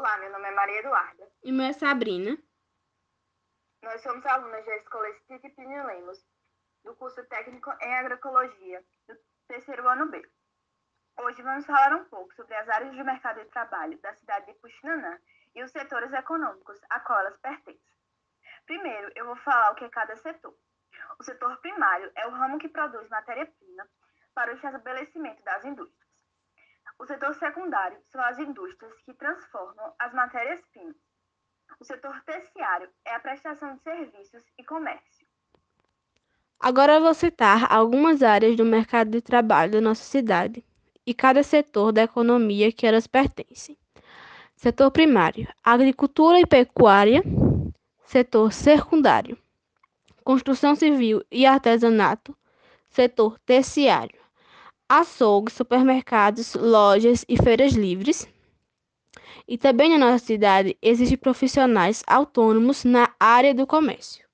Olá, meu nome é Maria Eduarda. E meu é Sabrina. Nós somos alunas da Escola Estite Plínio Lemos, do curso técnico em agroecologia, do terceiro ano B. Hoje vamos falar um pouco sobre as áreas de mercado de trabalho da cidade de Puxinanã e os setores econômicos a qual elas pertencem. Primeiro, eu vou falar o que é cada setor. O setor primário é o ramo que produz matéria-prima para o estabelecimento das indústrias. O setor secundário são as indústrias que transformam as matérias-primas. O setor terciário é a prestação de serviços e comércio. Agora vou citar algumas áreas do mercado de trabalho da nossa cidade e cada setor da economia que elas pertencem. Setor primário: agricultura e pecuária. Setor secundário: construção civil e artesanato. Setor terciário: açougues, supermercados, lojas e feiras livres. E também na nossa cidade existem profissionais autônomos na área do comércio.